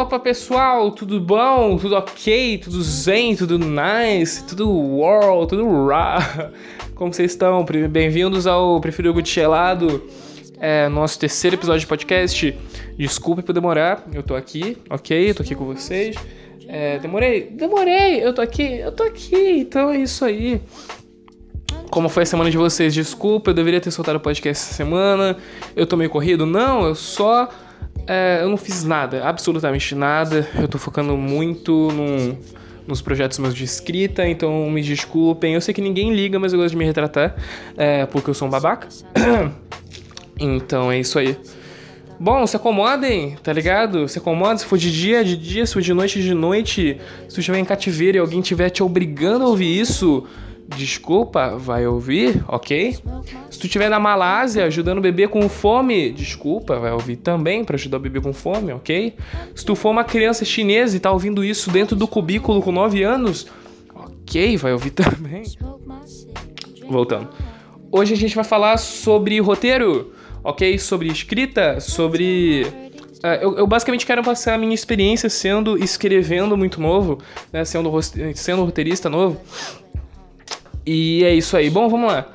Opa pessoal, tudo bom? Tudo ok? Tudo zen? Tudo nice? Tudo world? Tudo ra? Como vocês estão? Bem-vindos ao Prefiro Gutchelado, é, nosso terceiro episódio de podcast. Desculpe por demorar, eu tô aqui, ok? Eu tô aqui com vocês. É, demorei? Demorei! Eu tô aqui, eu tô aqui, então é isso aí. Como foi a semana de vocês? Desculpa, eu deveria ter soltado o podcast essa semana. Eu tô meio corrido? Não, eu só é, eu não fiz nada, absolutamente nada. Eu tô focando muito num, nos projetos meus de escrita, então me desculpem. Eu sei que ninguém liga, mas eu gosto de me retratar, é, porque eu sou um babaca. então é isso aí. Bom, se acomodem, tá ligado? Se acomodem, se for de dia, de dia, se for de noite, de noite. Se tu estiver em cativeiro e alguém estiver te obrigando a ouvir isso, desculpa, vai ouvir, ok? Se tu estiver na Malásia ajudando o bebê com fome, desculpa, vai ouvir também para ajudar o bebê com fome, ok? Se tu for uma criança chinesa e tá ouvindo isso dentro do cubículo com 9 anos, ok, vai ouvir também. Voltando. Hoje a gente vai falar sobre roteiro, ok? Sobre escrita, sobre Uh, eu, eu, basicamente quero passar a minha experiência sendo escrevendo muito novo, né, sendo, sendo roteirista novo. E é isso aí. Bom, vamos lá.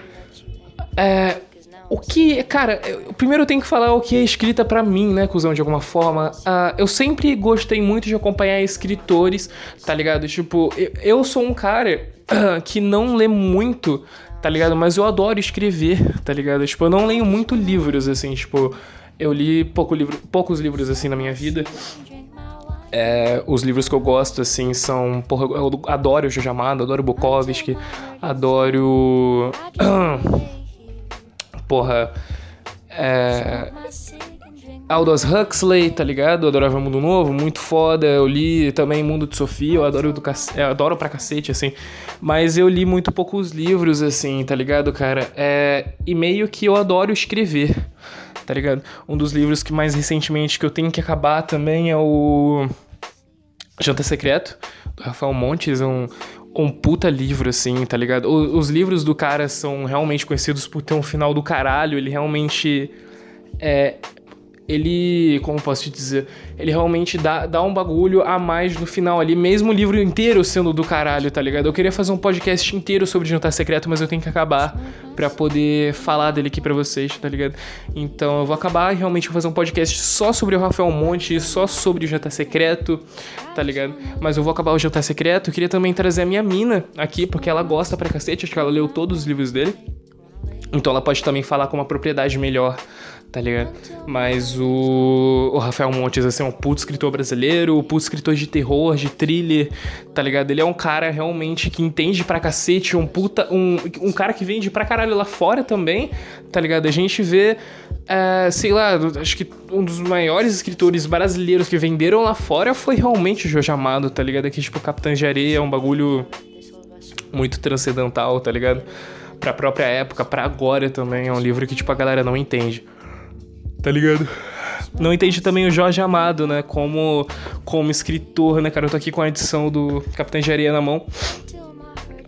É, o que, cara, eu, primeiro eu tenho que falar o que é escrita para mim, né, cuzão, de alguma forma. Uh, eu sempre gostei muito de acompanhar escritores, tá ligado? Tipo, eu, eu sou um cara uh, que não lê muito, tá ligado? Mas eu adoro escrever, tá ligado? Tipo, eu não leio muito livros, assim, tipo, eu li pouco livro, poucos livros, assim, na minha vida. É, os livros que eu gosto, assim, são. Porra, eu adoro o Jojo Amado, adoro Bukowski, adoro. Porra. É, Aldous Huxley, tá ligado? Adorava Mundo Novo, muito foda. Eu li também Mundo de Sofia, eu adoro, do cac... eu adoro pra cacete, assim. Mas eu li muito poucos livros, assim, tá ligado, cara? É... E meio que eu adoro escrever, tá ligado? Um dos livros que mais recentemente que eu tenho que acabar também é o Janta Secreto, do Rafael Montes, um, um puta livro, assim, tá ligado? O, os livros do cara são realmente conhecidos por ter um final do caralho, ele realmente é, ele, como posso te dizer, ele realmente dá, dá um bagulho a mais no final ali, mesmo o livro inteiro sendo do caralho, tá ligado? Eu queria fazer um podcast inteiro sobre Jantar Secreto, mas eu tenho que acabar para poder falar dele aqui para vocês, tá ligado? Então eu vou acabar e realmente fazer um podcast só sobre o Rafael Monte, só sobre o Jantar Secreto, tá ligado? Mas eu vou acabar o Jantar Secreto, eu queria também trazer a minha mina aqui, porque ela gosta pra cacete, acho que ela leu todos os livros dele. Então ela pode também falar com uma propriedade melhor tá ligado? Mas o, o Rafael Montes, assim, é um puto escritor brasileiro, um puto escritor de terror, de thriller, tá ligado? Ele é um cara realmente que entende pra cacete, um puta. Um, um cara que vende pra caralho lá fora também, tá ligado? A gente vê. É, sei lá, acho que um dos maiores escritores brasileiros que venderam lá fora foi realmente o Jorge Amado, tá ligado? Aqui, tipo, Capitã de Areia é um bagulho muito transcendental, tá ligado? Pra própria época, pra agora também. É um livro que, tipo, a galera não entende tá ligado? Não entende também o Jorge Amado, né? Como, como escritor, né, cara? Eu tô aqui com a edição do Capitão Engenharia na mão.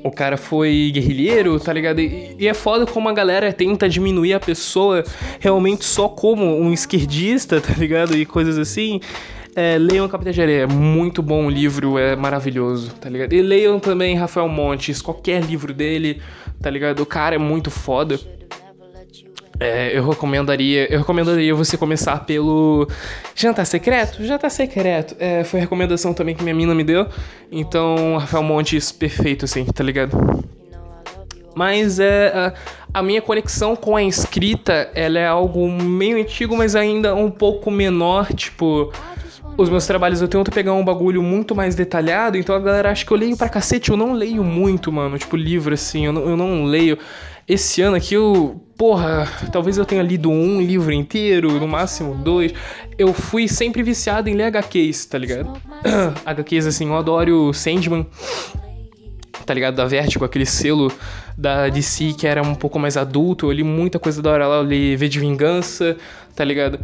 O cara foi guerrilheiro, tá ligado? E, e, é foda como a galera tenta diminuir a pessoa realmente só como um esquerdista, tá ligado? E coisas assim. É, leiam Capitão de Areia, é muito bom o livro, é maravilhoso, tá ligado? E leiam também Rafael Montes, qualquer livro dele, tá ligado? O cara é muito foda. É, eu recomendaria, eu recomendaria você começar pelo Jantar Secreto. Jantar Secreto é, foi recomendação também que minha mina me deu. Então, Rafael Montes, perfeito, assim, tá ligado? Mas é, a, a minha conexão com a escrita, ela é algo meio antigo, mas ainda um pouco menor, tipo os meus trabalhos eu tento pegar um bagulho muito mais detalhado, então a galera acha que eu leio pra cacete. Eu não leio muito, mano. Tipo, livro assim, eu não, eu não leio. Esse ano aqui eu. Porra, talvez eu tenha lido um livro inteiro, no máximo dois. Eu fui sempre viciado em ler HQs, tá ligado? HQs assim, eu adoro Sandman, tá ligado? Da Vertigo, aquele selo da DC que era um pouco mais adulto. Eu li muita coisa da hora lá, eu li V de Vingança, tá ligado?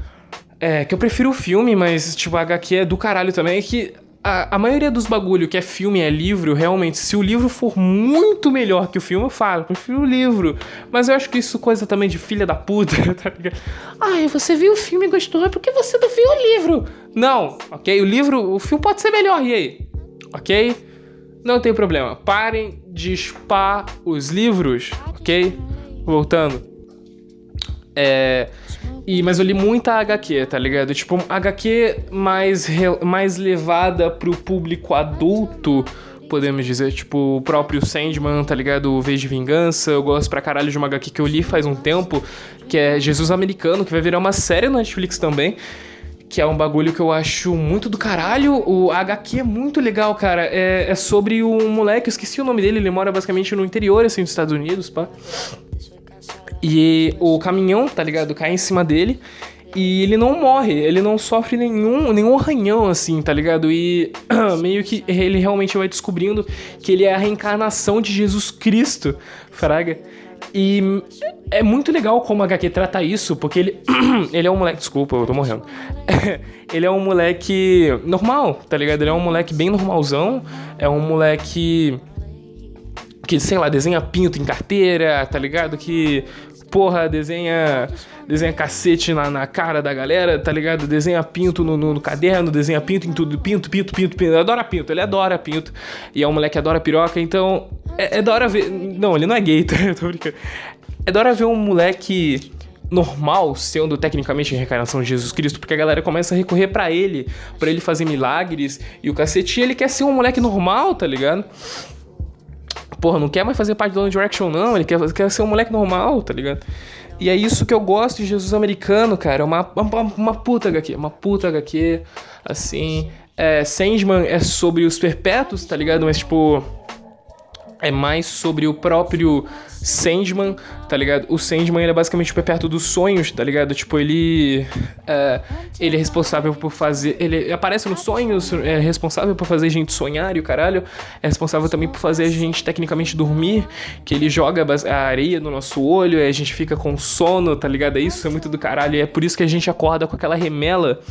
É, que eu prefiro o filme, mas, tipo, a HQ é do caralho também. É que a, a maioria dos bagulho que é filme é livro, realmente, se o livro for muito melhor que o filme, eu falo, prefiro o livro. Mas eu acho que isso é coisa também de filha da puta, tá ligado? Ai, você viu o filme e gostou, é porque você não viu o livro. Não, ok? O livro, o filme pode ser melhor, e aí? Ok? Não tem problema. Parem de spar os livros, ok? Voltando. É. E, mas eu li muita HQ, tá ligado? Tipo, HQ mais, mais levada pro público adulto, podemos dizer. Tipo, o próprio Sandman, tá ligado? O Vez de Vingança. Eu gosto pra caralho de uma HQ que eu li faz um tempo, que é Jesus Americano, que vai virar uma série na Netflix também. Que é um bagulho que eu acho muito do caralho. O HQ é muito legal, cara. É, é sobre um moleque, eu esqueci o nome dele, ele mora basicamente no interior, assim, dos Estados Unidos, pá. E o caminhão, tá ligado? Cai em cima dele. E ele não morre, ele não sofre nenhum, nenhum arranhão, assim, tá ligado? E meio que ele realmente vai descobrindo que ele é a reencarnação de Jesus Cristo, fraga. E é muito legal como a HQ trata isso, porque ele, ele é um moleque. Desculpa, eu tô morrendo. ele é um moleque normal, tá ligado? Ele é um moleque bem normalzão. É um moleque que, sei lá, desenha pinto em carteira, tá ligado? Que porra, desenha desenha cacete na, na cara da galera, tá ligado? Desenha pinto no, no, no, caderno, desenha pinto em tudo, pinto, pinto, pinto, pinto. Adora pinto, ele adora pinto. E é um moleque que adora piroca, então é, é da hora ver. Não, ele não é gay, tá? Eu tô brincando. É da hora ver um moleque normal, sendo tecnicamente a reencarnação de Jesus Cristo, porque a galera começa a recorrer para ele, para ele fazer milagres, e o cacete, ele quer ser um moleque normal, tá ligado? Porra, não quer mais fazer parte do One Direction, não. Ele quer, quer ser um moleque normal, tá ligado? E é isso que eu gosto de Jesus americano, cara. É uma, uma, uma puta HQ. Uma puta HQ. Assim. É, Sandman é sobre os perpétuos, tá ligado? Mas, tipo. É mais sobre o próprio Sandman, tá ligado? O Sandman ele é basicamente o perto dos sonhos, tá ligado? Tipo, ele. É, ele é responsável por fazer. Ele aparece nos sonhos, é responsável por fazer a gente sonhar e o caralho. É responsável também por fazer a gente tecnicamente dormir. Que ele joga a areia no nosso olho e a gente fica com sono, tá ligado? É isso, é muito do caralho. E é por isso que a gente acorda com aquela remela,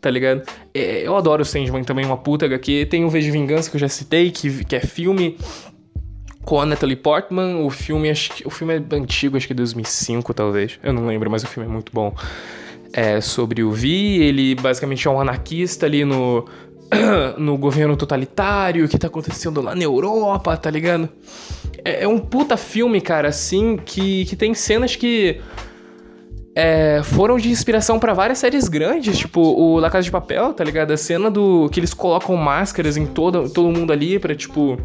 tá ligado? É, eu adoro o Sandman também, uma puta HQ. Tem o V de Vingança que eu já citei, que, que é filme com a Natalie Portman. O filme, acho que, o filme é antigo, acho que é 2005 talvez. Eu não lembro, mas o filme é muito bom. É sobre o Vi, ele basicamente é um anarquista ali no no governo totalitário que tá acontecendo lá na Europa, tá ligado? É, é um puta filme, cara, assim, que, que tem cenas que é, foram de inspiração para várias séries grandes, tipo o La Casa de Papel, tá ligado? A cena do que eles colocam máscaras em todo, todo mundo ali pra, tipo,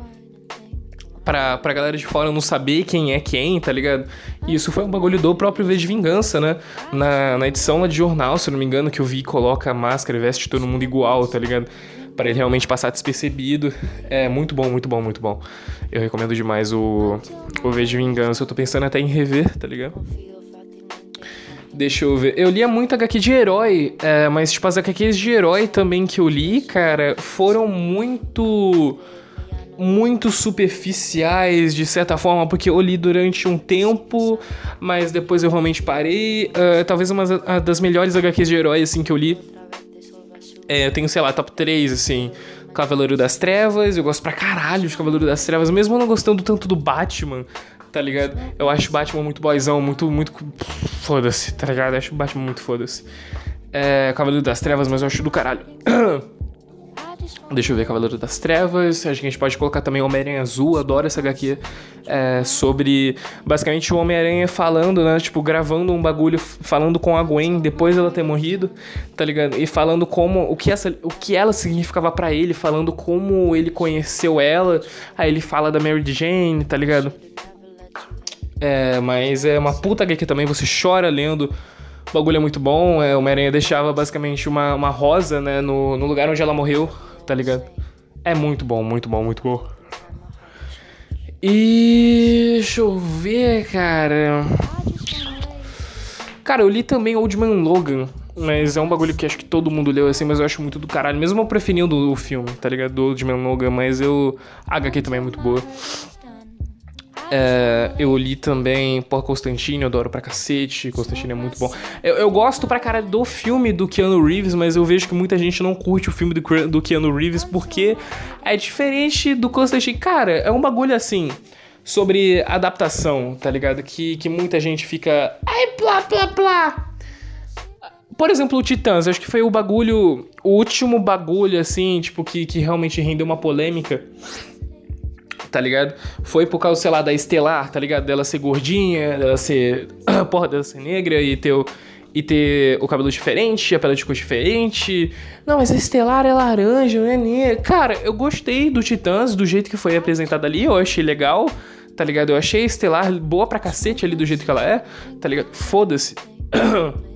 pra, pra galera de fora não saber quem é quem, tá ligado? E isso foi um bagulho do próprio V de Vingança, né? Na, na edição lá de jornal, se não me engano, que eu vi coloca a máscara e veste todo mundo igual, tá ligado? Para ele realmente passar despercebido. É muito bom, muito bom, muito bom. Eu recomendo demais o, o V de Vingança. Eu tô pensando até em rever, tá ligado? Deixa eu ver. Eu lia muito HQ de herói, é, mas, tipo, as HQs de herói também que eu li, cara, foram muito muito superficiais de certa forma, porque eu li durante um tempo, mas depois eu realmente parei. Uh, talvez uma das melhores HQs de herói assim que eu li. É, eu tenho, sei lá, top 3, assim. Cavaleiro das Trevas, eu gosto pra caralho de Cavaleiro das Trevas, mesmo não gostando tanto do Batman, tá ligado? Eu acho o Batman muito boizão, muito, muito. Foda-se, tá ligado? Eu acho o Batman muito foda-se. É, Cavaleiro das Trevas, mas eu acho do caralho. Deixa eu ver, Cavaleiro das Trevas. Acho que a gente pode colocar também Homem-Aranha Azul, adoro essa HQ. É, sobre basicamente o Homem-Aranha falando, né? Tipo, gravando um bagulho, falando com a Gwen depois dela ter morrido, tá ligado? E falando como. O que, essa, o que ela significava para ele, falando como ele conheceu ela. Aí ele fala da Mary Jane, tá ligado? É, mas é uma puta HQ também, você chora lendo. O bagulho é muito bom. É, Homem-Aranha deixava basicamente uma, uma rosa, né? No, no lugar onde ela morreu tá ligado? É muito bom, muito bom, muito bom. E deixa eu ver, cara. Cara, eu li também Old Man Logan, mas é um bagulho que acho que todo mundo leu assim, mas eu acho muito do caralho, mesmo eu preferindo o filme, tá ligado? Do Old Man Logan, mas eu. A HQ também é muito boa. É, eu li também por Constantine, eu adoro pra cacete. Constantine é muito bom. Eu, eu, gosto pra cara do filme do Keanu Reeves, mas eu vejo que muita gente não curte o filme do, do Keanu Reeves porque é diferente do Constantine. Cara, é um bagulho assim. Sobre adaptação, tá ligado? Que, que muita gente fica. Ai, plá, plá, plá. Por exemplo, o Titãs, acho que foi o bagulho. O último bagulho, assim, tipo, que, que realmente rendeu uma polêmica tá ligado? Foi por causa, sei lá, da Estelar, tá ligado? Dela ser gordinha, dela ser. porra, dela ser negra e ter o. E ter o cabelo diferente, a pele de cor diferente. Não, mas a Estelar é laranja, não é negra. Cara, eu gostei do Titãs, do jeito que foi apresentado ali, eu achei legal, tá ligado? Eu achei a Estelar boa pra cacete ali do jeito que ela é, tá ligado? Foda-se.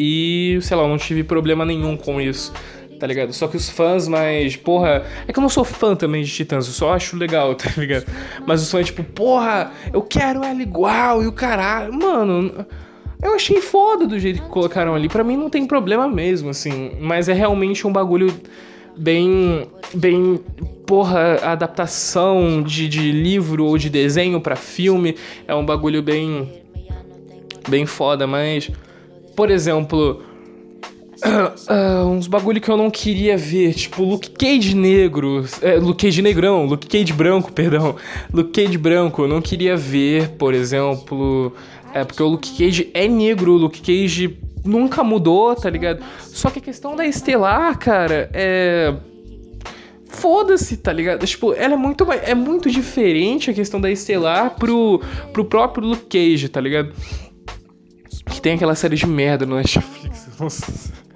E, sei lá, eu não tive problema nenhum com isso tá ligado? Só que os fãs mais, porra, é que eu não sou fã também de Titãs, eu só acho legal, tá ligado? Mas os fãs, tipo, porra, eu quero ela igual e o caralho. Mano, eu achei foda do jeito que colocaram ali. Para mim não tem problema mesmo, assim. Mas é realmente um bagulho bem. bem. Porra, adaptação de, de livro ou de desenho para filme. É um bagulho bem. bem foda, mas. Por exemplo Uh, uns bagulho que eu não queria ver, tipo Luke Cage negro, é, Luke Cage negrão, Luke Cage branco, perdão, Luke Cage branco, eu não queria ver, por exemplo, é porque o Luke Cage é negro, o Luke Cage nunca mudou, tá ligado? Só que a questão da Estelar, cara, é foda-se, tá ligado? Tipo, ela é muito, é muito diferente a questão da Estelar pro, pro próprio Luke Cage, tá ligado? Que tem aquela série de merda no Netflix. Nossa.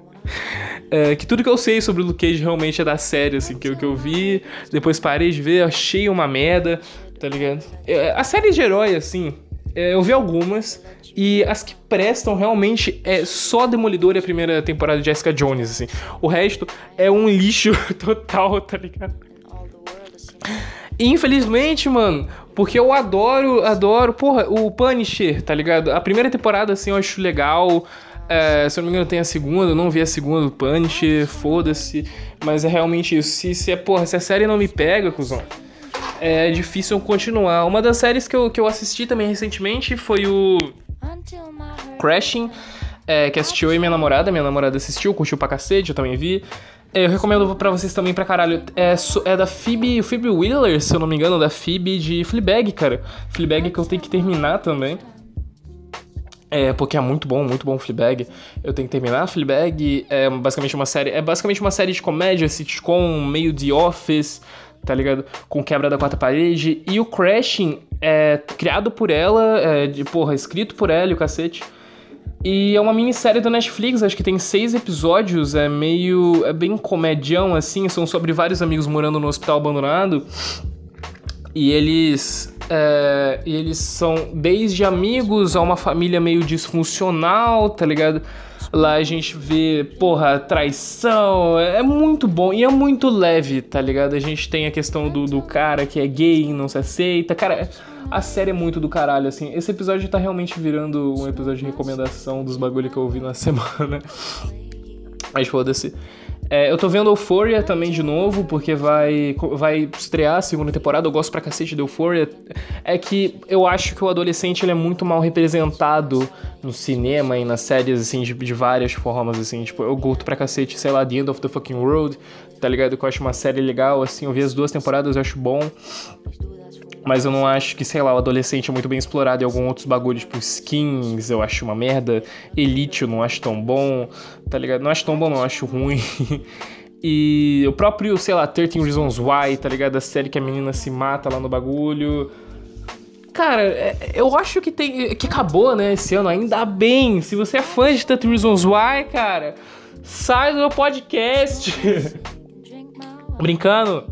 É, que tudo que eu sei sobre o Luke Cage realmente é da série, assim, que, que eu vi, depois parei de ver, achei uma merda, tá ligado? É, a série de herói, assim, é, eu vi algumas, e as que prestam realmente é só Demolidor e a primeira temporada de Jessica Jones, assim. O resto é um lixo total, tá ligado? Infelizmente, mano, porque eu adoro, adoro, porra, o Punisher, tá ligado? A primeira temporada, assim, eu acho legal. É, se eu não me engano, tem a segunda, eu não vi a segunda do Punch, foda-se. Mas é realmente isso. Se, se, é, porra, se a série não me pega, cuzão, é difícil continuar. Uma das séries que eu, que eu assisti também recentemente foi o Crashing, é, que assistiu eu e minha namorada. Minha namorada assistiu, curtiu pra cacete, eu também vi. É, eu recomendo pra vocês também pra caralho. É, é da Phoebe, Phoebe Wheeler, se eu não me engano, da Phoebe de Fleabag, cara. Fleabag que eu tenho que terminar também. É, porque é muito bom, muito bom Fleabag. Eu tenho que terminar. Fleabag é basicamente uma série... É basicamente uma série de comédia, sitcom, meio de Office, tá ligado? Com quebra da quarta parede. E o Crashing é criado por ela, é, de, porra, escrito por ela e o cacete. E é uma minissérie da Netflix, acho que tem seis episódios, é meio... é bem comedião, assim, são sobre vários amigos morando no hospital abandonado. E eles é, e eles são desde amigos a uma família meio disfuncional, tá ligado? Lá a gente vê, porra, traição, é, é muito bom e é muito leve, tá ligado? A gente tem a questão do, do cara que é gay e não se aceita. Cara, a série é muito do caralho, assim. Esse episódio tá realmente virando um episódio de recomendação dos bagulho que eu ouvi na semana. Mas foda-se. É, eu tô vendo Euphoria também de novo, porque vai, vai estrear a segunda temporada. Eu gosto pra cacete de Euphoria. É que eu acho que o adolescente ele é muito mal representado no cinema e nas séries, assim, de, de várias formas, assim. Tipo, eu curto pra cacete, sei lá, The End of the Fucking World, tá ligado? Que eu acho uma série legal, assim. Eu vi as duas temporadas, eu acho bom. Mas eu não acho que, sei lá, o adolescente é muito bem explorado em alguns outros bagulhos, tipo skins, eu acho uma merda. Elite eu não acho tão bom, tá ligado? Não acho tão bom, não acho ruim. e o próprio, sei lá, 13 Reasons Why, tá ligado? A série que a menina se mata lá no bagulho. Cara, é, eu acho que tem. que acabou, né, esse ano, ainda bem. Se você é fã de 13 Reasons Why, cara, sai do meu podcast. Brincando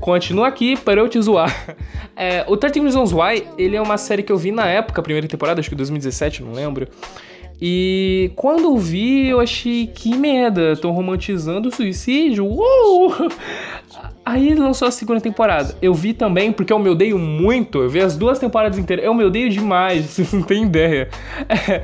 continua aqui para eu te zoar. É, o 13 Reasons Why, ele é uma série que eu vi na época, primeira temporada, acho que 2017, não lembro. E quando eu vi, eu achei que merda, tô romantizando o suicídio. Uou! Aí lançou a segunda temporada. Eu vi também, porque eu me odeio muito. Eu vi as duas temporadas inteiras. Eu me odeio demais, vocês não têm ideia. É,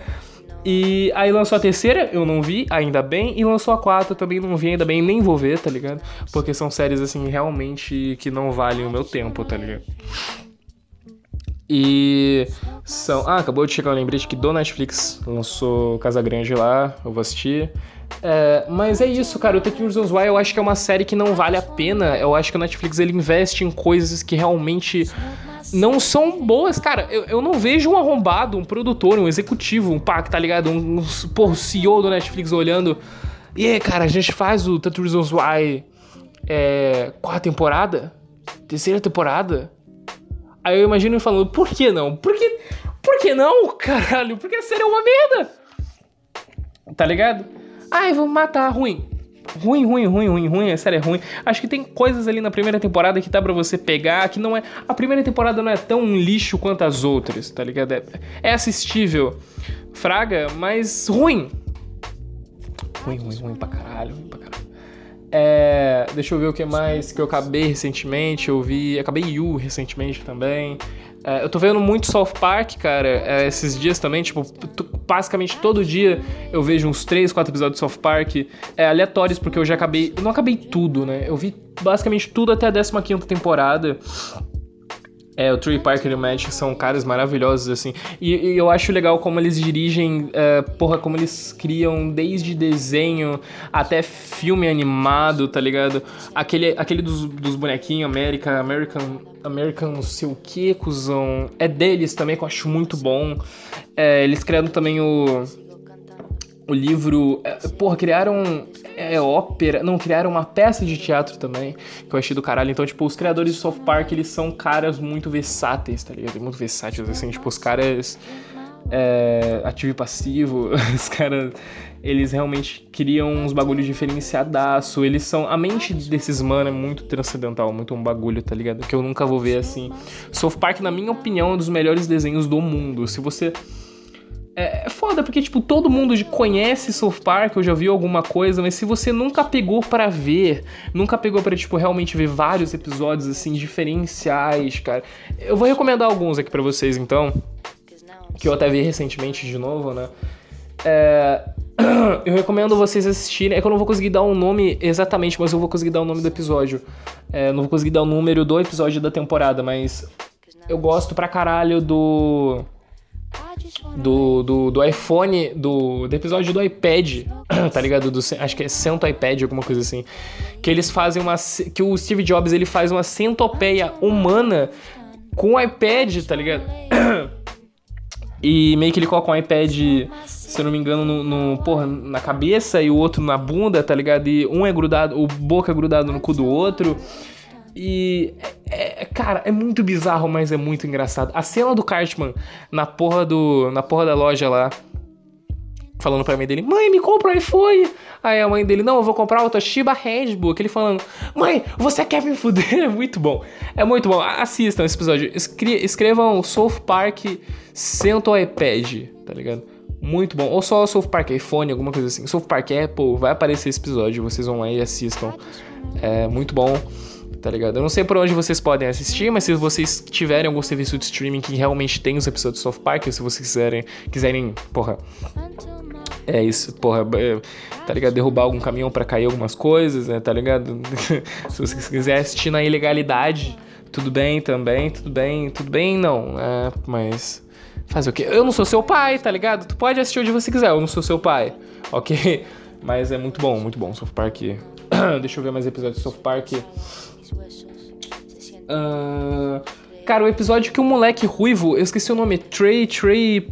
e aí lançou a terceira, eu não vi, ainda bem. E lançou a quarta, também não vi, ainda bem, nem vou ver, tá ligado? Porque são séries, assim, realmente que não valem o meu tempo, tá ligado? E são. Ah, acabou de chegar o lembrete que do Netflix lançou Casa Grande lá, eu vou assistir. É, mas é isso, cara. O 13 Reasons Why eu acho que é uma série que não vale a pena. Eu acho que o Netflix ele investe em coisas que realmente não são boas. Cara, eu, eu não vejo um arrombado, um produtor, um executivo, um pá, tá ligado? Um, um CEO do Netflix olhando. E cara, a gente faz o 13 Reasons Why é, quarta temporada? Terceira temporada? Aí eu imagino ele falando, por que não? Por que, por que não, caralho? Porque a série é uma merda. Tá ligado? Ai, vou matar, ruim. Ruim, ruim, ruim, ruim, ruim, a série é ruim. Acho que tem coisas ali na primeira temporada que dá pra você pegar, que não é. A primeira temporada não é tão lixo quanto as outras, tá ligado? É, é assistível. Fraga, mas ruim. Ruim, ruim, ruim pra caralho, ruim pra caralho. É, deixa eu ver o que mais que eu acabei recentemente. Eu vi. Acabei Yu recentemente também. É, eu tô vendo muito South Park, cara, é, esses dias também, tipo, basicamente todo dia eu vejo uns 3, 4 episódios de South Park é, aleatórios, porque eu já acabei. Eu não acabei tudo, né? Eu vi basicamente tudo até a 15 temporada. É, o Trey Parker e o Magic são caras maravilhosos, assim. E, e eu acho legal como eles dirigem, uh, porra, como eles criam desde desenho até filme animado, tá ligado? Aquele, aquele dos, dos bonequinhos, América, American, American não sei o que, cuzão. É deles também, que eu acho muito bom. É, eles criaram também o o livro. É, porra, criaram é, ópera. Não, criaram uma peça de teatro também, que eu achei do caralho. Então, tipo, os criadores de South Park, eles são caras muito versáteis, tá ligado? Muito versáteis, assim, tipo, os caras. É, ativo e passivo, os caras. Eles realmente criam uns bagulhos diferenciadaço. Eles são. A mente desses mano é muito transcendental, muito um bagulho, tá ligado? Que eu nunca vou ver assim. South Park, na minha opinião, é um dos melhores desenhos do mundo. Se você é, é foda, porque, tipo, todo mundo conhece South Park, ou já viu alguma coisa, mas se você nunca pegou para ver, nunca pegou para tipo, realmente ver vários episódios, assim, diferenciais, cara. Eu vou recomendar alguns aqui para vocês, então, que eu até vi recentemente de novo, né? É... Eu recomendo vocês assistirem. É que eu não vou conseguir dar um nome exatamente, mas eu vou conseguir dar o nome do episódio. É, não vou conseguir dar o número do episódio da temporada, mas eu gosto pra caralho do do, do, do iPhone, do, do episódio do iPad, tá ligado? Do, acho que é Cento iPad, alguma coisa assim. Que eles fazem uma. Que o Steve Jobs ele faz uma centopeia humana com o iPad, tá ligado? E meio que ele coloca um iPad, se eu não me engano, no, no, porra, na cabeça e o outro na bunda, tá ligado? E um é grudado, o boca é grudado no cu do outro. E, é, é, cara, é muito bizarro, mas é muito engraçado. A cena do Cartman na porra, do, na porra da loja lá, falando pra mãe dele: Mãe, me compra um iPhone. Aí a mãe dele: Não, eu vou comprar o Toshiba Redbook. Ele falando: Mãe, você quer me fuder? É muito bom. É muito bom. Assistam esse episódio. escrevam South Park Cento iPad, tá ligado? Muito bom. Ou só South Park iPhone, alguma coisa assim. South Park Apple, vai aparecer esse episódio. Vocês vão lá e assistam. É muito bom tá ligado? Eu não sei por onde vocês podem assistir, mas se vocês tiverem algum serviço de streaming que realmente tem os episódios de South Park, se vocês quiserem, quiserem, porra, é isso, porra, é, tá ligado? Derrubar algum caminhão para cair algumas coisas, né, tá ligado? se vocês quiserem assistir na ilegalidade, tudo bem também, tudo bem, tudo bem, não, é, mas fazer o quê? Eu não sou seu pai, tá ligado? Tu pode assistir onde você quiser, eu não sou seu pai, ok? Mas é muito bom, muito bom, South Park. Deixa eu ver mais episódios de South Park. Uh, cara, o episódio que o moleque ruivo, eu esqueci o nome, Trey, Trey.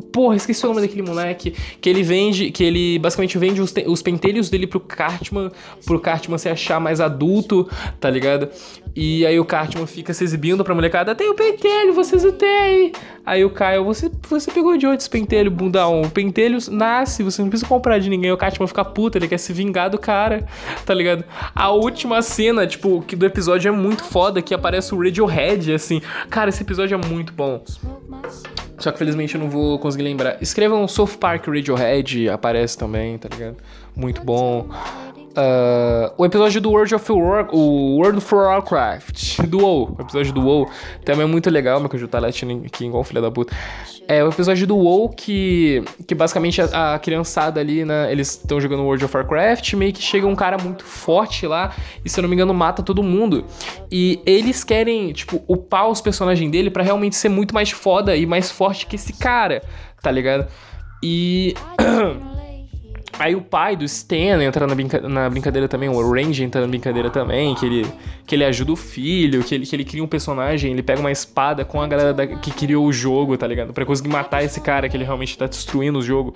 Porra, esqueci o nome daquele moleque. Que ele vende, que ele basicamente vende os, os pentelhos dele pro Cartman, pro Cartman se achar mais adulto, tá ligado? E aí o Cartman fica se exibindo pra molecada, tem o pentelho, vocês não têm. Aí o Caio, você, você pegou de onde esse pentelho, bundão? O pentelho nasce, você não precisa comprar de ninguém. O Cartman fica puta, ele quer se vingar do cara, tá ligado? A última cena, tipo, que do episódio é muito foda, que aparece o Radiohead, assim. Cara, esse episódio é muito bom. Só que felizmente eu não vou conseguir lembrar. Escrevam South Park Radiohead, aparece também, tá ligado? Muito bom. Uh, o episódio do World of War, o World of Warcraft, do WoW, o episódio do WoW, também é muito legal, meu eu tá latindo aqui igual filha da puta. É o episódio do WoW que, que basicamente a, a criançada ali, né, eles estão jogando World of Warcraft, meio que chega um cara muito forte lá e, se eu não me engano, mata todo mundo. E eles querem, tipo, upar os personagens dele para realmente ser muito mais foda e mais forte que esse cara, tá ligado? E... Aí o pai do Stan entra na, brinca na, brincadeira também, o Range entra na brincadeira também, que ele, que ele ajuda o filho, que ele, que ele cria um personagem, ele pega uma espada com a galera da, que criou o jogo, tá ligado? Pra conseguir matar esse cara que ele realmente tá destruindo o jogo,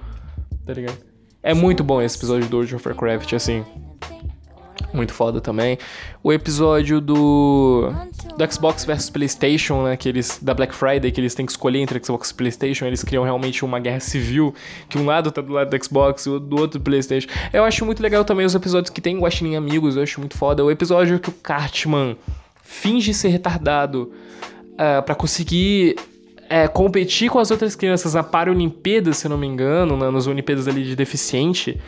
tá ligado? É muito bom esse episódio do World of Warcraft, assim muito foda também. O episódio do, do Xbox versus PlayStation, né, que eles da Black Friday, que eles têm que escolher entre Xbox e PlayStation, eles criam realmente uma guerra civil, que um lado tá do lado do Xbox e o do outro do PlayStation. Eu acho muito legal também os episódios que tem Guaxinim Amigos, eu acho muito foda. O episódio que o Cartman finge ser retardado uh, para conseguir é, competir com as outras crianças na Paralimpíada, se não me engano, né, nas Olimpíadas ali de deficiente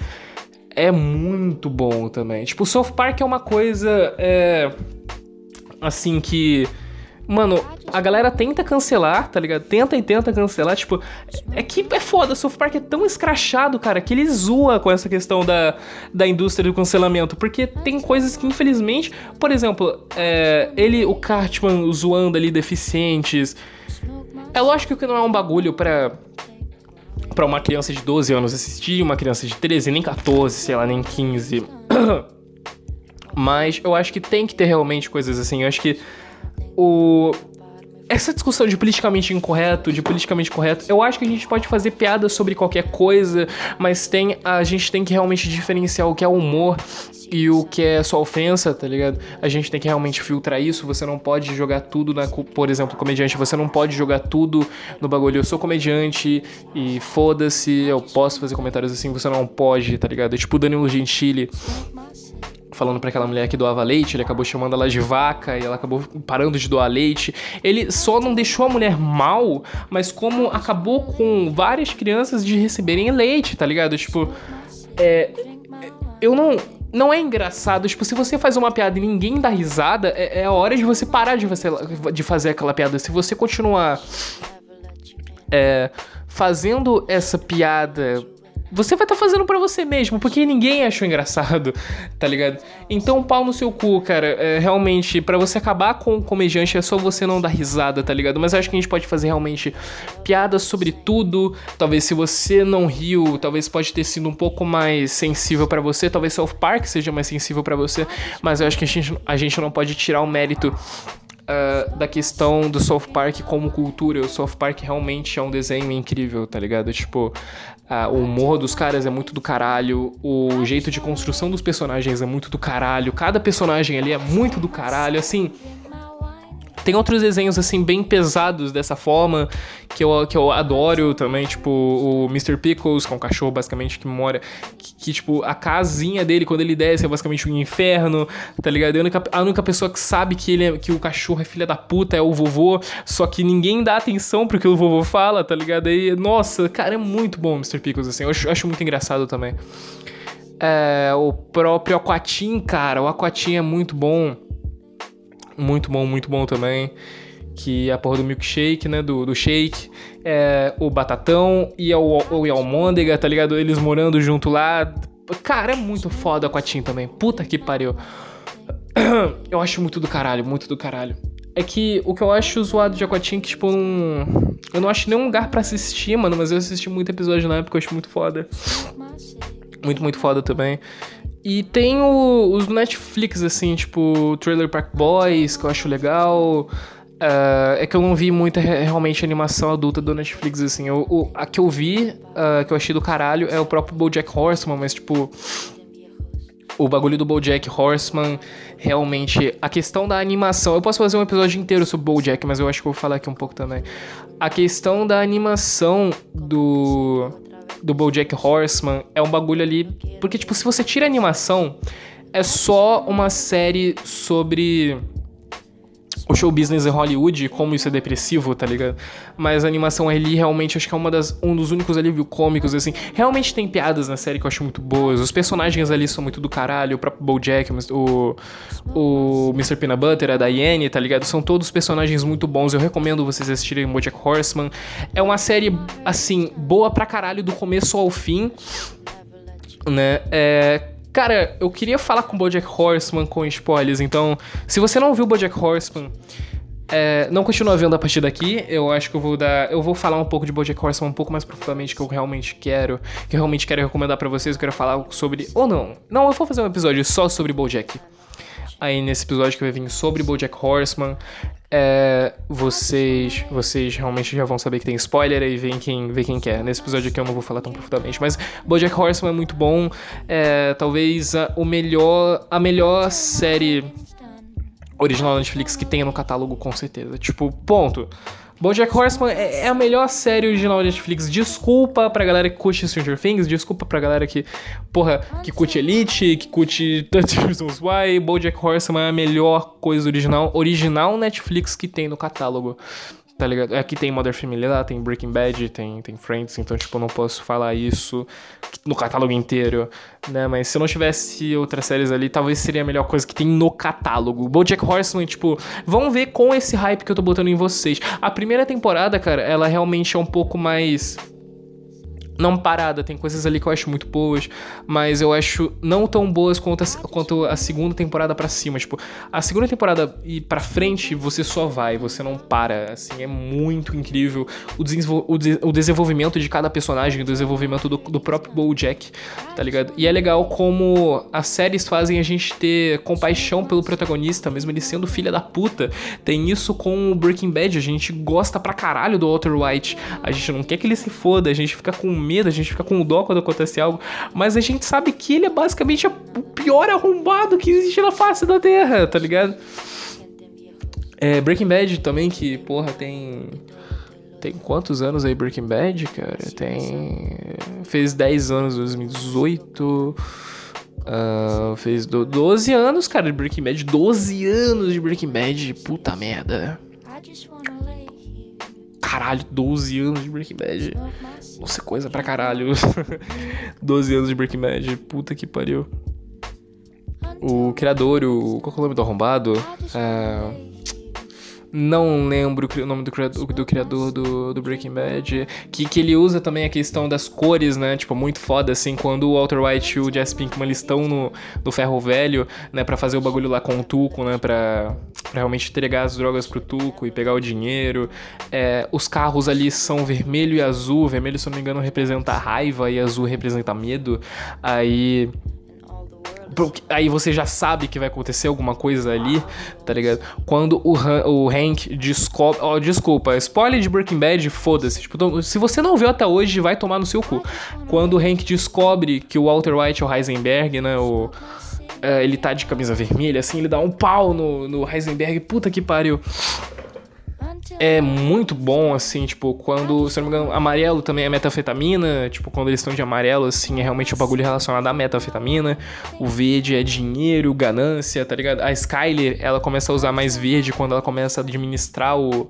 é muito bom também. Tipo, o South Park é uma coisa. É, assim que. Mano, a galera tenta cancelar, tá ligado? Tenta e tenta cancelar. Tipo, é que é foda. O South Park é tão escrachado, cara, que ele zoa com essa questão da, da indústria do cancelamento. Porque tem coisas que, infelizmente. Por exemplo, é, ele, o Cartman zoando ali deficientes. É lógico que não é um bagulho pra para uma criança de 12 anos assistir, uma criança de 13, nem 14, sei lá, nem 15. Mas eu acho que tem que ter realmente coisas assim. Eu acho que o essa discussão de politicamente incorreto, de politicamente correto, eu acho que a gente pode fazer piada sobre qualquer coisa, mas tem a gente tem que realmente diferenciar o que é humor e o que é só ofensa, tá ligado? A gente tem que realmente filtrar isso. Você não pode jogar tudo na. Por exemplo, comediante, você não pode jogar tudo no bagulho. Eu sou comediante e foda-se, eu posso fazer comentários assim, você não pode, tá ligado? É tipo o Danilo Gentili falando para aquela mulher que doava leite, ele acabou chamando ela de vaca e ela acabou parando de doar leite. Ele só não deixou a mulher mal, mas como acabou com várias crianças de receberem leite, tá ligado? Tipo, é, eu não não é engraçado. Tipo, se você faz uma piada e ninguém dá risada, é, é hora de você parar de, você, de fazer aquela piada. Se você continuar é, fazendo essa piada você vai estar tá fazendo para você mesmo, porque ninguém achou engraçado, tá ligado? Então, pau no seu cu, cara. É, realmente, para você acabar com o comediante é só você não dar risada, tá ligado? Mas eu acho que a gente pode fazer realmente piadas sobre tudo. Talvez se você não riu, talvez pode ter sido um pouco mais sensível para você. Talvez South Park seja mais sensível para você. Mas eu acho que a gente, a gente não pode tirar o mérito Uh, da questão do South Park como cultura. O South Park realmente é um desenho incrível, tá ligado? Tipo, uh, o humor dos caras é muito do caralho, o jeito de construção dos personagens é muito do caralho, cada personagem ali é muito do caralho, assim. Tem outros desenhos, assim, bem pesados dessa forma, que eu, que eu adoro também, tipo, o Mr. Pickles, que é um cachorro, basicamente, que mora... Que, que, tipo, a casinha dele, quando ele desce, é basicamente um inferno, tá ligado? a única, a única pessoa que sabe que, ele é, que o cachorro é filha da puta é o vovô, só que ninguém dá atenção pro que o vovô fala, tá ligado? Aí, nossa, cara, é muito bom o Mr. Pickles, assim, eu acho, acho muito engraçado também. É, o próprio Aquatim, cara, o Aquatim é muito bom muito bom, muito bom também. Que é a porra do milkshake, né? Do, do shake. É, o batatão e o, o, o almôndega, tá ligado? Eles morando junto lá. Cara, é muito foda a Tim também. Puta que pariu. Eu acho muito do caralho, muito do caralho. É que o que eu acho zoado de Aquatim é que, tipo, um... eu não acho nenhum lugar para assistir, mano, mas eu assisti muito episódio na época, eu acho muito foda. Muito, muito foda também. E tem o, os Netflix, assim, tipo Trailer Park Boys, que eu acho legal. Uh, é que eu não vi muita realmente animação adulta do Netflix, assim. Eu, o, a que eu vi, uh, que eu achei do caralho, é o próprio Bojack Horseman, mas, tipo... O bagulho do Bojack Horseman, realmente... A questão da animação... Eu posso fazer um episódio inteiro sobre Bojack, mas eu acho que eu vou falar aqui um pouco também. A questão da animação do do BoJack Horseman é um bagulho ali, porque tipo, se você tira a animação, é só uma série sobre o show business em Hollywood, como isso é depressivo, tá ligado? Mas a animação ali realmente acho que é uma das, um dos únicos alívio cômicos, assim. Realmente tem piadas na série que eu acho muito boas. Os personagens ali são muito do caralho. O próprio Bojack, o, o Mr. Peanut Butter, a Diane, tá ligado? São todos personagens muito bons. Eu recomendo vocês assistirem Bojack Horseman. É uma série, assim, boa pra caralho do começo ao fim, né? É Cara, eu queria falar com o Bojack Horseman com spoilers, então, se você não viu o Bojack Horseman, é, não continua vendo a partir daqui. Eu acho que eu vou dar. Eu vou falar um pouco de Bojack Horseman um pouco mais profundamente que eu realmente quero. Que eu realmente quero recomendar para vocês. Eu quero falar sobre. Ou não. Não, eu vou fazer um episódio só sobre Bojack. Aí nesse episódio que vai vir sobre Bojack Horseman. É, vocês vocês realmente já vão saber que tem spoiler aí vem quem, vê quem quer. Nesse episódio aqui eu não vou falar tão profundamente, mas BoJack Horseman é muito bom, é, talvez a, o melhor a melhor série original da Netflix que tenha no catálogo com certeza. Tipo, ponto. BoJack Horseman é, é a melhor série original da Netflix. Desculpa pra galera que curte Stranger Things, desculpa pra galera que, porra, que curte Elite, que curte 30 Reasons Why. BoJack Horseman é a melhor coisa original, original Netflix que tem no catálogo tá ligado? Aqui tem Mother Family lá, tem Breaking Bad, tem, tem Friends, então, tipo, não posso falar isso no catálogo inteiro, né? Mas se eu não tivesse outras séries ali, talvez seria a melhor coisa que tem no catálogo. BoJack Horseman, tipo, vamos ver com esse hype que eu tô botando em vocês. A primeira temporada, cara, ela realmente é um pouco mais não parada, tem coisas ali que eu acho muito boas, mas eu acho não tão boas quanto a, quanto a segunda temporada para cima. Tipo, a segunda temporada e pra frente você só vai, você não para. Assim, é muito incrível o, o, de o desenvolvimento de cada personagem, o desenvolvimento do, do próprio Bojack, tá ligado? E é legal como as séries fazem a gente ter compaixão pelo protagonista, mesmo ele sendo filha da puta. Tem isso com o Breaking Bad, a gente gosta pra caralho do Walter White, a gente não quer que ele se foda, a gente fica com medo, a gente fica com dó quando acontece algo, mas a gente sabe que ele é basicamente o pior arrombado que existe na face da Terra, tá ligado? É, Breaking Bad também, que, porra, tem. Tem quantos anos aí Breaking Bad, cara? Tem. Fez 10 anos, 2018. Uh, fez 12 anos, cara, de Breaking Bad. 12 anos de Breaking Bad. Puta merda. Caralho, 12 anos de Breaking Bad. Nossa, coisa pra caralho. 12 anos de Breaking Bad. Puta que pariu. O criador, o. Qual é o nome do arrombado? É. Não lembro o nome do criador do, criador do, do Breaking Bad. Que, que ele usa também a questão das cores, né? Tipo, muito foda, assim, quando o Walter White e o Jesse Pinkman estão no, no ferro velho, né? Pra fazer o bagulho lá com o Tuco, né? Pra, pra realmente entregar as drogas pro Tuco e pegar o dinheiro. É, os carros ali são vermelho e azul. Vermelho, se eu não me engano, representa raiva e azul representa medo. Aí aí você já sabe que vai acontecer alguma coisa ali, tá ligado? Quando o, Han, o Hank descobre. Ó, oh, desculpa, spoiler de Breaking Bad, foda-se. Tipo, se você não viu até hoje, vai tomar no seu cu. Quando o Hank descobre que o Walter White é o Heisenberg, né? O, é, ele tá de camisa vermelha, assim, ele dá um pau no, no Heisenberg, puta que pariu é muito bom, assim, tipo, quando, se não me engano, amarelo também é metafetamina, tipo, quando eles estão de amarelo, assim, é realmente o um bagulho relacionado à metafetamina. O verde é dinheiro, ganância, tá ligado? A Skyler, ela começa a usar mais verde quando ela começa a administrar o,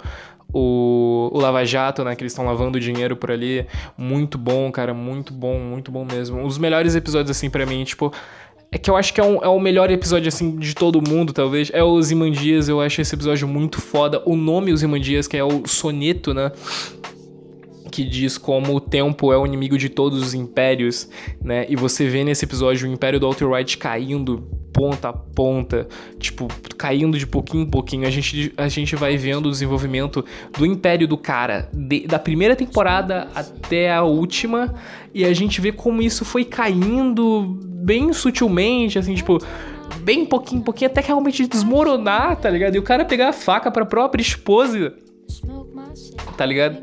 o, o Lava Jato, né? Que eles estão lavando dinheiro por ali. Muito bom, cara, muito bom, muito bom mesmo. Um dos melhores episódios, assim, para mim, tipo é que eu acho que é, um, é o melhor episódio, assim, de todo mundo, talvez. É o Zimandias, eu acho esse episódio muito foda. O nome Os Zimandias, que é o soneto, né? Que diz como o tempo é o inimigo de todos os impérios, né? E você vê nesse episódio o império do Walter White caindo ponta a ponta, tipo, caindo de pouquinho em pouquinho. A gente, a gente vai vendo o desenvolvimento do império do cara, de, da primeira temporada até a última, e a gente vê como isso foi caindo bem sutilmente, assim, tipo, bem pouquinho, pouquinho, até realmente desmoronar, tá ligado? E o cara pegar a faca pra própria esposa, tá ligado?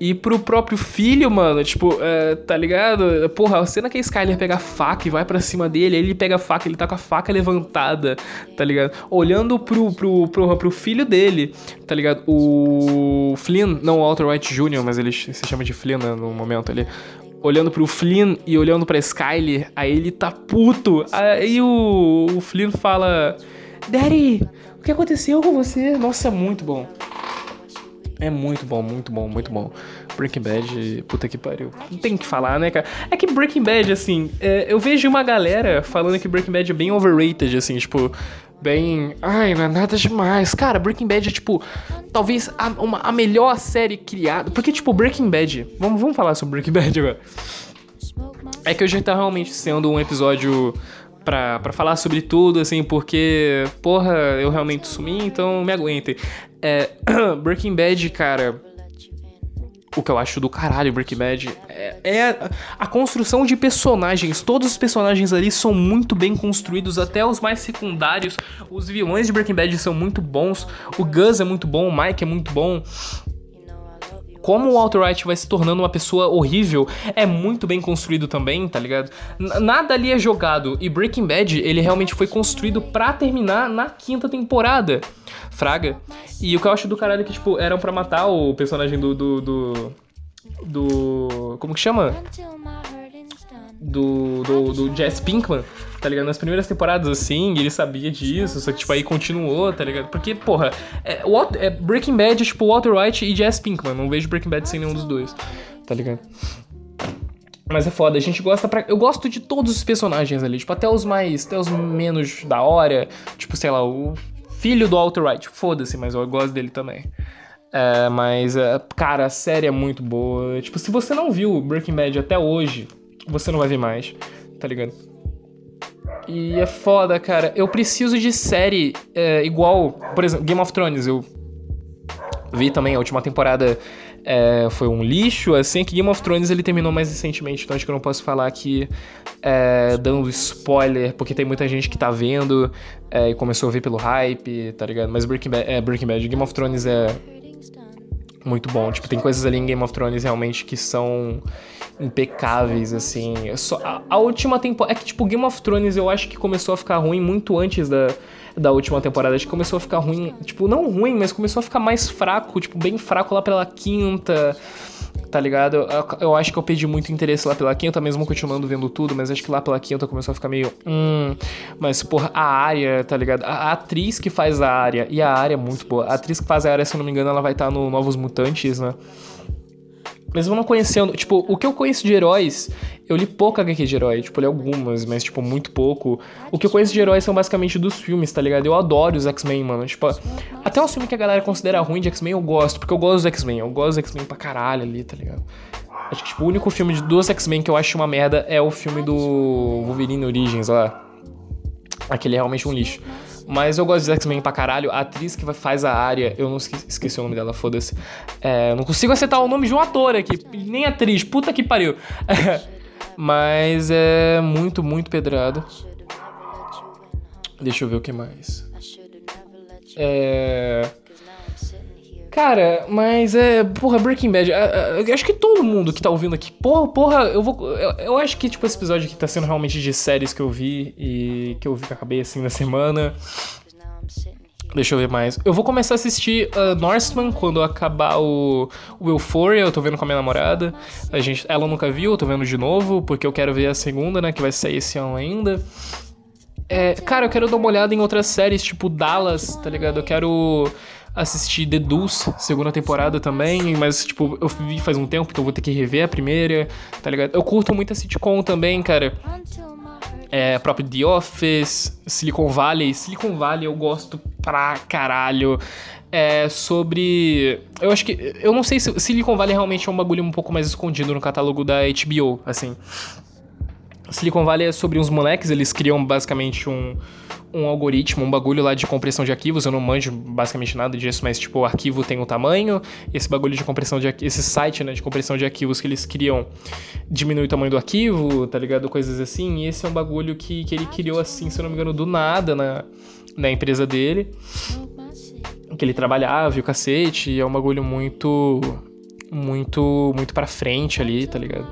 E pro próprio filho, mano, tipo, é, tá ligado? Porra, a cena que a Skyler pega a faca e vai para cima dele, ele pega a faca, ele tá com a faca levantada, tá ligado? Olhando pro, pro, pro, pro filho dele, tá ligado? O Flynn, não o Walter White Jr., mas ele se chama de Flynn né, no momento ali olhando pro Flynn e olhando pra Skyler, aí ele tá puto. Aí o, o Flynn fala: Daddy, o que aconteceu com você? Nossa, é muito bom. É muito bom, muito bom, muito bom. Breaking Bad, puta que pariu. Não tem que falar, né, cara? É que Breaking Bad, assim, é, eu vejo uma galera falando que Breaking Bad é bem overrated, assim, tipo, bem. Ai, não é nada demais. Cara, Breaking Bad é, tipo, talvez a, uma, a melhor série criada. Porque, tipo, Breaking Bad. Vamos, vamos falar sobre Breaking Bad agora. É que hoje tá realmente sendo um episódio pra, falar sobre tudo, assim, porque, porra, eu realmente sumi, então me aguentem. É, Breaking Bad, cara. O que eu acho do caralho Breaking Bad é, é a, construção de personagens. Todos os personagens ali são muito bem construídos, até os mais secundários. Os vilões de Breaking Bad são muito bons. O Gus é muito bom, o Mike é muito bom como o Walter White vai se tornando uma pessoa horrível é muito bem construído também, tá ligado? N nada ali é jogado. E Breaking Bad, ele realmente foi construído para terminar na quinta temporada. Fraga. E o que eu acho do caralho é que, tipo, eram para matar o personagem do, do, do. do. Como que chama? Do. do, do Pinkman tá ligado? Nas primeiras temporadas, assim, ele sabia disso, só que, tipo, aí continuou, tá ligado? Porque, porra, é, é Breaking Bad é, tipo, Walter White e Jess Pinkman. Não vejo Breaking Bad sem nenhum dos dois, tá ligado? Mas é foda, a gente gosta pra... Eu gosto de todos os personagens ali, tipo, até os mais... Até os menos da hora. Tipo, sei lá, o filho do Walter White. Foda-se, mas eu gosto dele também. É, mas, é, cara, a série é muito boa. Tipo, se você não viu Breaking Bad até hoje, você não vai ver mais, tá ligado? E é foda, cara. Eu preciso de série é, igual, por exemplo, Game of Thrones. Eu vi também a última temporada é, foi um lixo, assim, que Game of Thrones ele terminou mais recentemente, então acho que eu não posso falar aqui é, dando spoiler, porque tem muita gente que tá vendo é, e começou a ver pelo hype, tá ligado? Mas Breaking Bad, é, Breaking Bad Game of Thrones é muito bom. Tipo, tem coisas ali em Game of Thrones realmente que são impecáveis, assim. Só, a, a, última temporada. É que, tipo, Game of Thrones eu acho que começou a ficar ruim muito antes da, da última temporada. Acho que começou a ficar ruim. Tipo, não ruim, mas começou a ficar mais fraco. Tipo, bem fraco lá pela quinta. Tá ligado? Eu, eu acho que eu perdi muito interesse lá pela quinta, mesmo continuando vendo tudo, mas acho que lá pela quinta começou a ficar meio. Hum. Mas, porra, a área, tá ligado? A, a atriz que faz a área. E a área é muito boa. A atriz que faz a área, se eu não me engano, ela vai estar tá no Novos Mutantes, né? Mesmo não conhecendo, tipo, o que eu conheço de heróis, eu li pouca HQ de herói, tipo, li algumas, mas, tipo, muito pouco. O que eu conheço de heróis são basicamente dos filmes, tá ligado? Eu adoro os X-Men, mano. Tipo, até um filme que a galera considera ruim de X-Men eu gosto, porque eu gosto dos X-Men. Eu gosto dos X-Men pra caralho ali, tá ligado? Acho que, tipo, o único filme de duas X-Men que eu acho uma merda é o filme do Wolverine Origins lá. Aquele é realmente um lixo. Mas eu gosto de X-Men pra caralho. A atriz que faz a área, eu não esqueci o nome dela, foda-se. É, não consigo acertar o nome de um ator aqui, nem atriz, puta que pariu. Mas é muito, muito pedrado. Deixa eu ver o que mais. É. Cara, mas é. Porra, Breaking Bad. Eu acho que todo mundo que tá ouvindo aqui. Porra, porra, eu vou. Eu, eu, acho que, tipo, esse episódio aqui tá sendo realmente de séries que eu vi e que eu vi que acabei assim na semana. Deixa eu ver mais. Eu vou começar a assistir uh, Norseman quando acabar o, o Euphoria. Eu tô vendo com a minha namorada. A gente, ela nunca viu, eu tô vendo de novo, porque eu quero ver a segunda, né? Que vai sair esse ano ainda. É, cara, eu quero dar uma olhada em outras séries, tipo Dallas, tá ligado? Eu quero assisti The Deuce, segunda temporada também, mas, tipo, eu vi faz um tempo, então vou ter que rever a primeira, tá ligado? Eu curto muito a sitcom também, cara. É, próprio The Office, Silicon Valley. Silicon Valley eu gosto pra caralho. É sobre. Eu acho que. Eu não sei se Silicon Valley realmente é um bagulho um pouco mais escondido no catálogo da HBO, assim. Silicon Valley é sobre uns moleques, eles criam basicamente um, um algoritmo, um bagulho lá de compressão de arquivos. Eu não manjo basicamente nada disso, mas tipo, o arquivo tem um tamanho, esse bagulho de compressão de esse site, né, de compressão de arquivos que eles criam diminui o tamanho do arquivo, tá ligado? Coisas assim. E esse é um bagulho que, que ele criou assim, se eu não me engano, do nada na, na empresa dele. Que ele trabalhava e o cacete. E é um bagulho muito. Muito. Muito pra frente ali, tá ligado?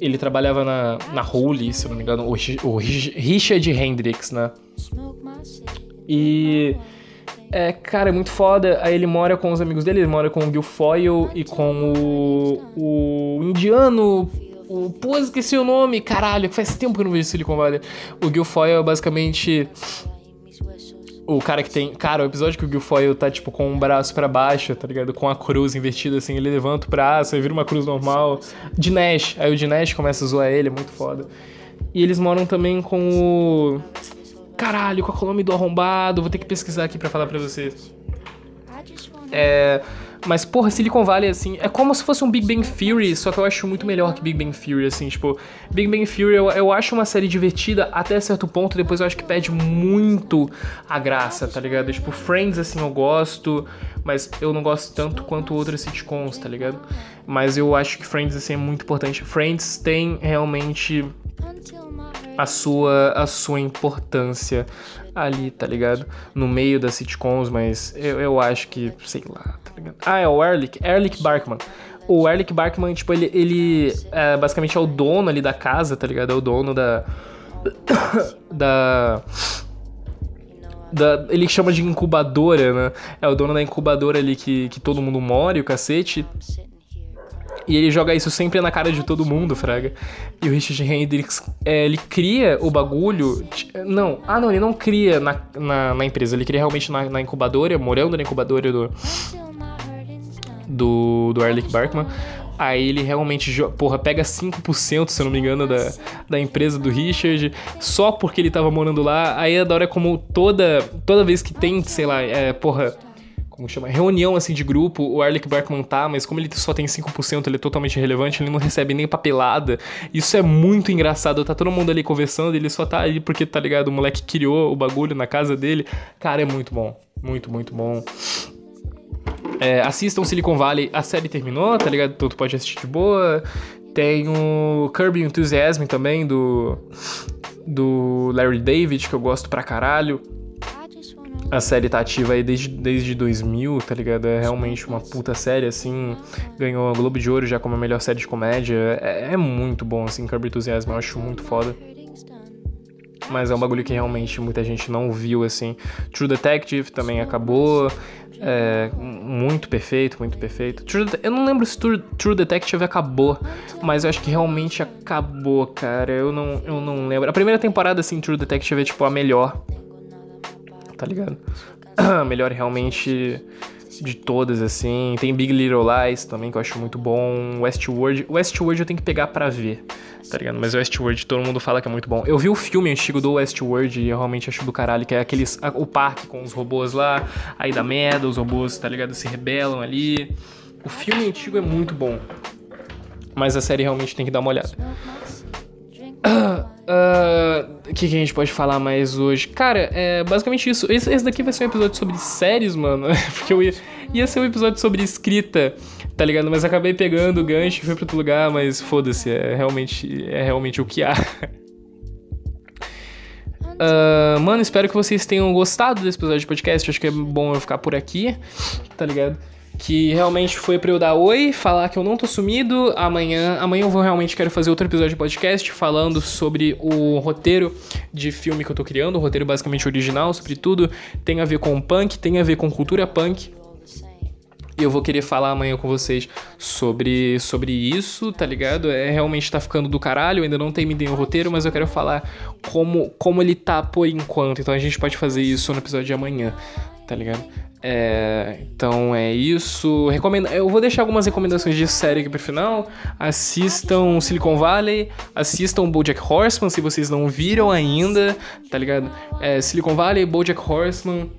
Ele trabalhava na, na Holy, se eu não me engano, o, o Richard Hendricks, né? E. É, cara, é muito foda. Aí ele mora com os amigos dele, ele mora com o Guilfoyle e com o. o indiano. O, pô, esqueci o nome, caralho, faz tempo que eu não vejo Silicon Valley. O Guilfoyle é basicamente o cara que tem. Cara, o episódio que o Guilfoyle tá, tipo, com um braço para baixo, tá ligado? Com a cruz invertida, assim, ele levanta o braço, aí vira uma cruz normal. De Nash. Aí o de Nash começa a zoar ele, é muito foda. E eles moram também com o. Caralho, qual é o nome do arrombado? Vou ter que pesquisar aqui para falar pra vocês. É. Mas, porra, Silicon Valley, assim, é como se fosse um Big Bang Theory, só que eu acho muito melhor que Big Bang Theory, assim, tipo, Big Bang Theory eu, eu acho uma série divertida até certo ponto, depois eu acho que perde muito a graça, tá ligado? Tipo, Friends, assim, eu gosto, mas eu não gosto tanto quanto outras sitcoms, tá ligado? Mas eu acho que Friends, assim, é muito importante. Friends tem realmente a sua, a sua importância ali, tá ligado? No meio das sitcoms, mas eu, eu acho que, sei lá, tá ligado? Ah, é o Erlich, Erlich Barkman. O Erlich Barkman, tipo, ele, ele é, basicamente é o dono ali da casa, tá ligado? É o dono da... da... Da, ele chama de incubadora, né? É o dono da incubadora ali que, que todo mundo mora e o cacete. E ele joga isso sempre na cara de todo mundo, fraga. E o Richard Hendricks, é, ele cria o bagulho. Não, ah não, ele não cria na, na, na empresa, ele cria realmente na, na, incubadora, morando na incubadora do. Do, do Erlich Barkman. Aí ele realmente, porra, pega 5%, se eu não me engano, da, da empresa do Richard, só porque ele tava morando lá. Aí a da hora é como toda, toda vez que tem, sei lá, é, porra, como chama? Reunião assim de grupo, o Arlick Barkman tá, mas como ele só tem 5%, ele é totalmente irrelevante, ele não recebe nem papelada. Isso é muito engraçado. Tá todo mundo ali conversando, ele só tá ali porque, tá ligado? O moleque criou o bagulho na casa dele. Cara, é muito bom. Muito, muito bom. É, assistam Silicon Valley, a série terminou, tá ligado? Então tu pode assistir de boa. Tem o Kirby Enthusiasm também, do, do Larry David, que eu gosto pra caralho. A série tá ativa aí desde, desde 2000, tá ligado? É realmente uma puta série, assim. Ganhou a Globo de Ouro já como a melhor série de comédia. É, é muito bom, assim, Curb Enthusiasm, eu acho muito foda. Mas é um bagulho que realmente muita gente não viu, assim. True Detective também acabou. É, muito perfeito, muito perfeito. True, eu não lembro se True, True, Detective acabou, mas eu acho que realmente acabou, cara. Eu não, eu não lembro. A primeira temporada, assim, True Detective é tipo a melhor tá ligado? Melhor realmente de todas, assim. Tem Big Little Lies também, que eu acho muito bom. Westworld. Westworld eu tenho que pegar para ver, tá ligado? Mas Westworld todo mundo fala que é muito bom. Eu vi o filme antigo do Westworld e eu realmente acho do caralho, que é aqueles. O parque com os robôs lá, aí dá merda, os robôs, tá ligado? Se rebelam ali. O filme antigo é muito bom. Mas a série realmente tem que dar uma olhada. Uh, o que, que, a gente pode falar mais hoje? Cara, é basicamente isso. Esse, esse, daqui vai ser um episódio sobre séries, mano. Porque eu ia, ia ser um episódio sobre escrita, tá ligado? Mas acabei pegando o gancho e fui pra outro lugar, mas foda-se, é realmente, é realmente o que há. Uh, mano, espero que vocês tenham gostado desse episódio de podcast. Acho que é bom eu ficar por aqui, tá ligado? Que realmente foi para eu dar oi, falar que eu não tô sumido. Amanhã, amanhã eu vou realmente quero fazer outro episódio de podcast falando sobre o roteiro de filme que eu tô criando, o roteiro basicamente original, sobre tudo, tem a ver com punk, tem a ver com cultura punk. E eu vou querer falar amanhã com vocês sobre, sobre isso, tá ligado? É realmente tá ficando do caralho, ainda não terminei o roteiro, mas eu quero falar como, como ele tá por enquanto. Então a gente pode fazer isso no episódio de amanhã, tá ligado? É, então é isso. Recomendo, eu vou deixar algumas recomendações de série aqui pro final. Assistam Silicon Valley, assistam BoJack Horseman se vocês não viram ainda, tá ligado? É, Silicon Valley, BoJack Horseman,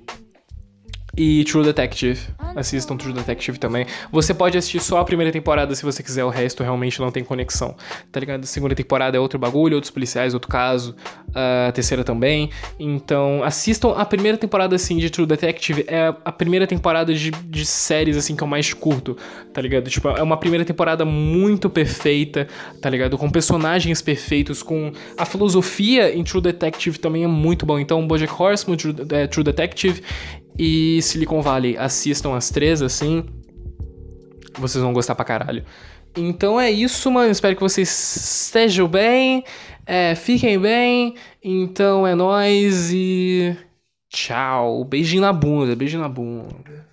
e True Detective. Assistam True Detective também. Você pode assistir só a primeira temporada se você quiser, o resto realmente não tem conexão. Tá ligado? A segunda temporada é outro bagulho, outros policiais, outro caso. A terceira também. Então, assistam a primeira temporada, assim, de True Detective. É a primeira temporada de, de séries, assim, que eu mais curto, tá ligado? Tipo, é uma primeira temporada muito perfeita, tá ligado? Com personagens perfeitos, com a filosofia em True Detective também é muito bom. Então, Bojack Horseman, True, é, True Detective e Silicon Valley. Assistam as três, assim. Vocês vão gostar pra caralho. Então é isso, mano. Espero que vocês estejam bem. É, fiquem bem. Então é nóis e. Tchau. Beijinho na bunda, beijinho na bunda.